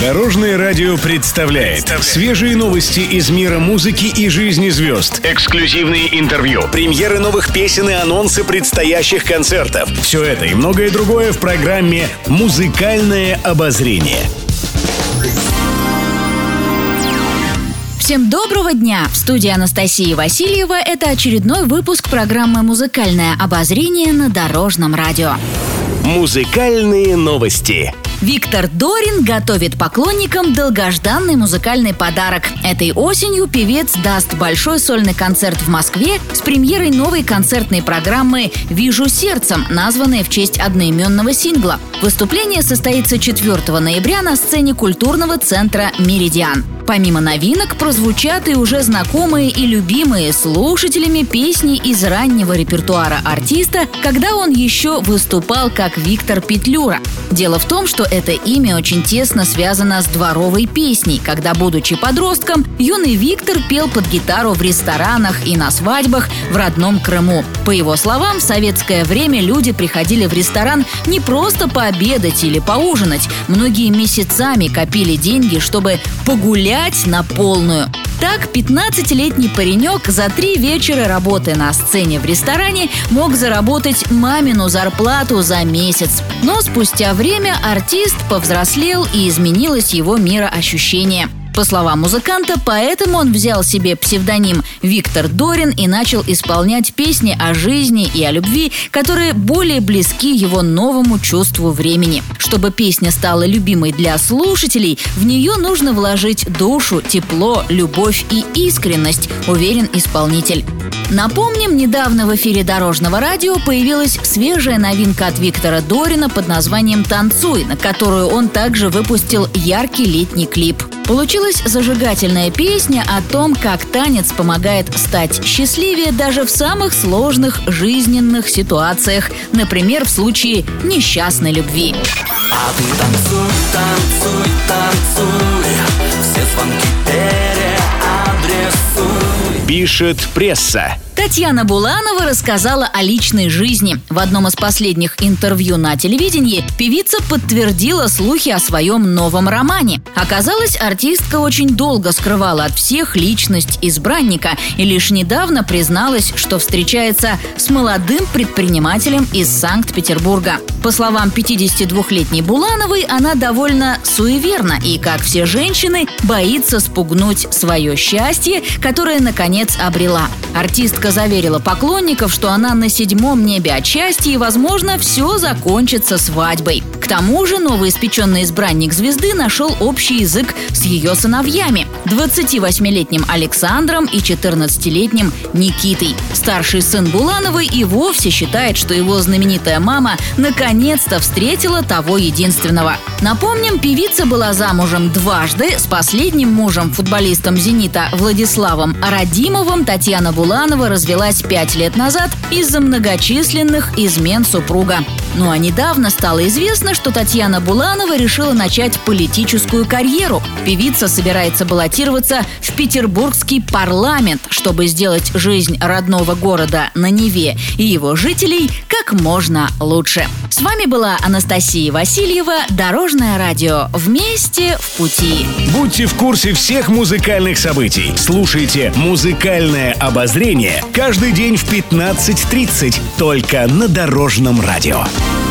Дорожное радио представляет свежие новости из мира музыки и жизни звезд. Эксклюзивные интервью, премьеры новых песен и анонсы предстоящих концертов. Все это и многое другое в программе «Музыкальное обозрение». Всем доброго дня! В студии Анастасии Васильева это очередной выпуск программы «Музыкальное обозрение» на Дорожном радио. Музыкальные новости. Виктор Дорин готовит поклонникам долгожданный музыкальный подарок. Этой осенью певец даст большой сольный концерт в Москве с премьерой новой концертной программы «Вижу сердцем», названной в честь одноименного сингла. Выступление состоится 4 ноября на сцене культурного центра «Меридиан». Помимо новинок прозвучат и уже знакомые и любимые слушателями песни из раннего репертуара артиста, когда он еще выступал как Виктор Петлюра. Дело в том, что это имя очень тесно связано с дворовой песней, когда, будучи подростком, юный Виктор пел под гитару в ресторанах и на свадьбах в родном Крыму. По его словам, в советское время люди приходили в ресторан не просто пообедать или поужинать. Многие месяцами копили деньги, чтобы погулять гулять на полную. Так, 15-летний паренек за три вечера работы на сцене в ресторане мог заработать мамину зарплату за месяц. Но спустя время артист повзрослел и изменилось его мироощущение – по словам музыканта, поэтому он взял себе псевдоним Виктор Дорин и начал исполнять песни о жизни и о любви, которые более близки его новому чувству времени. Чтобы песня стала любимой для слушателей, в нее нужно вложить душу, тепло, любовь и искренность, уверен исполнитель. Напомним, недавно в эфире Дорожного радио появилась свежая новинка от Виктора Дорина под названием «Танцуй», на которую он также выпустил яркий летний клип. Получилась зажигательная песня о том, как танец помогает стать счастливее даже в самых сложных жизненных ситуациях, например, в случае несчастной любви. А ты танцуй, танцуй, танцуй, все звонки переадресуй. Пишет пресса. Татьяна Буланова рассказала о личной жизни. В одном из последних интервью на телевидении певица подтвердила слухи о своем новом романе. Оказалось, артистка очень долго скрывала от всех личность избранника и лишь недавно призналась, что встречается с молодым предпринимателем из Санкт-Петербурга. По словам 52-летней Булановой, она довольно суеверна и, как все женщины, боится спугнуть свое счастье, которое, наконец, обрела. Артистка заверила поклонников, что она на седьмом небе от счастья и, возможно, все закончится свадьбой. Тому же новоиспеченный избранник звезды нашел общий язык с ее сыновьями – 28-летним Александром и 14-летним Никитой. Старший сын Булановой и вовсе считает, что его знаменитая мама наконец-то встретила того единственного. Напомним, певица была замужем дважды с последним мужем, футболистом «Зенита» Владиславом Радимовым Татьяна Буланова развелась пять лет назад из-за многочисленных измен супруга. Ну а недавно стало известно, что Татьяна Буланова решила начать политическую карьеру. Певица собирается баллотироваться в петербургский парламент, чтобы сделать жизнь родного города на Неве и его жителей как можно лучше. С вами была Анастасия Васильева, Дорожное радио. Вместе в пути. Будьте в курсе всех музыкальных событий. Слушайте «Музыкальное обозрение» каждый день в 15.30 только на Дорожном радио. you.